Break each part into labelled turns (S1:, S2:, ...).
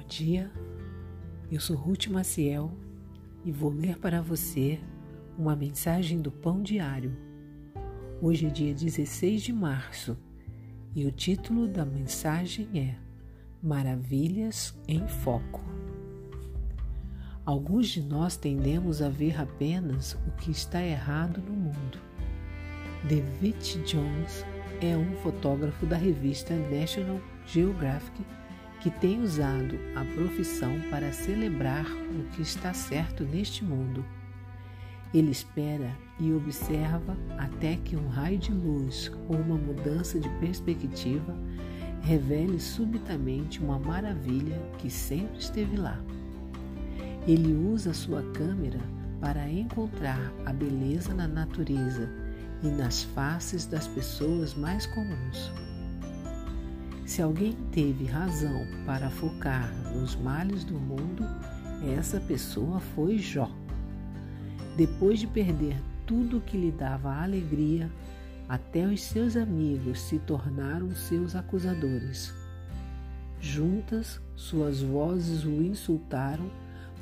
S1: dia, eu sou Ruth Maciel e vou ler para você uma mensagem do Pão Diário. Hoje é dia 16 de março e o título da mensagem é Maravilhas em Foco. Alguns de nós tendemos a ver apenas o que está errado no mundo. David Jones é um fotógrafo da revista National Geographic que tem usado a profissão para celebrar o que está certo neste mundo. Ele espera e observa até que um raio de luz ou uma mudança de perspectiva revele subitamente uma maravilha que sempre esteve lá. Ele usa sua câmera para encontrar a beleza na natureza e nas faces das pessoas mais comuns. Se alguém teve razão para focar nos males do mundo, essa pessoa foi Jó. Depois de perder tudo que lhe dava alegria, até os seus amigos se tornaram seus acusadores. Juntas, suas vozes o insultaram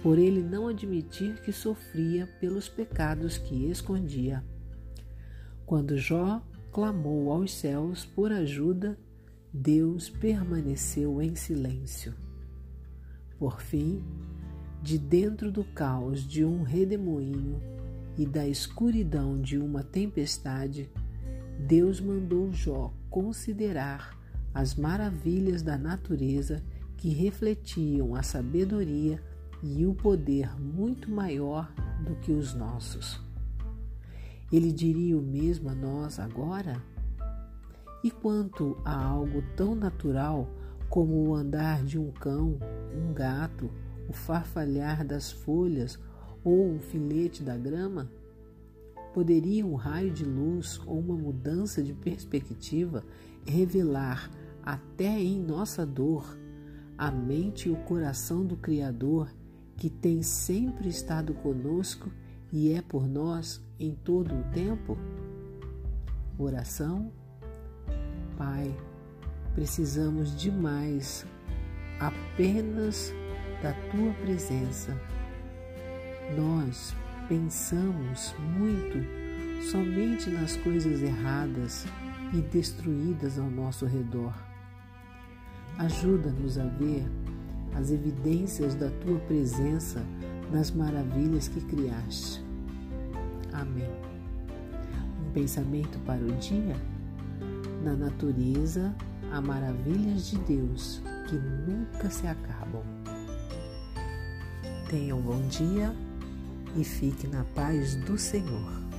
S1: por ele não admitir que sofria pelos pecados que escondia. Quando Jó clamou aos céus por ajuda, Deus permaneceu em silêncio. Por fim, de dentro do caos de um redemoinho e da escuridão de uma tempestade, Deus mandou Jó considerar as maravilhas da natureza que refletiam a sabedoria e o poder muito maior do que os nossos. Ele diria o mesmo a nós agora? E quanto a algo tão natural como o andar de um cão, um gato, o farfalhar das folhas ou o filete da grama? Poderia um raio de luz ou uma mudança de perspectiva revelar até em nossa dor a mente e o coração do Criador que tem sempre estado conosco e é por nós em todo o tempo? Oração Pai, precisamos demais apenas da tua presença. Nós pensamos muito somente nas coisas erradas e destruídas ao nosso redor. Ajuda-nos a ver as evidências da tua presença nas maravilhas que criaste. Amém. Um pensamento para o dia? Na natureza há maravilhas de Deus que nunca se acabam. Tenha um bom dia e fique na paz do Senhor.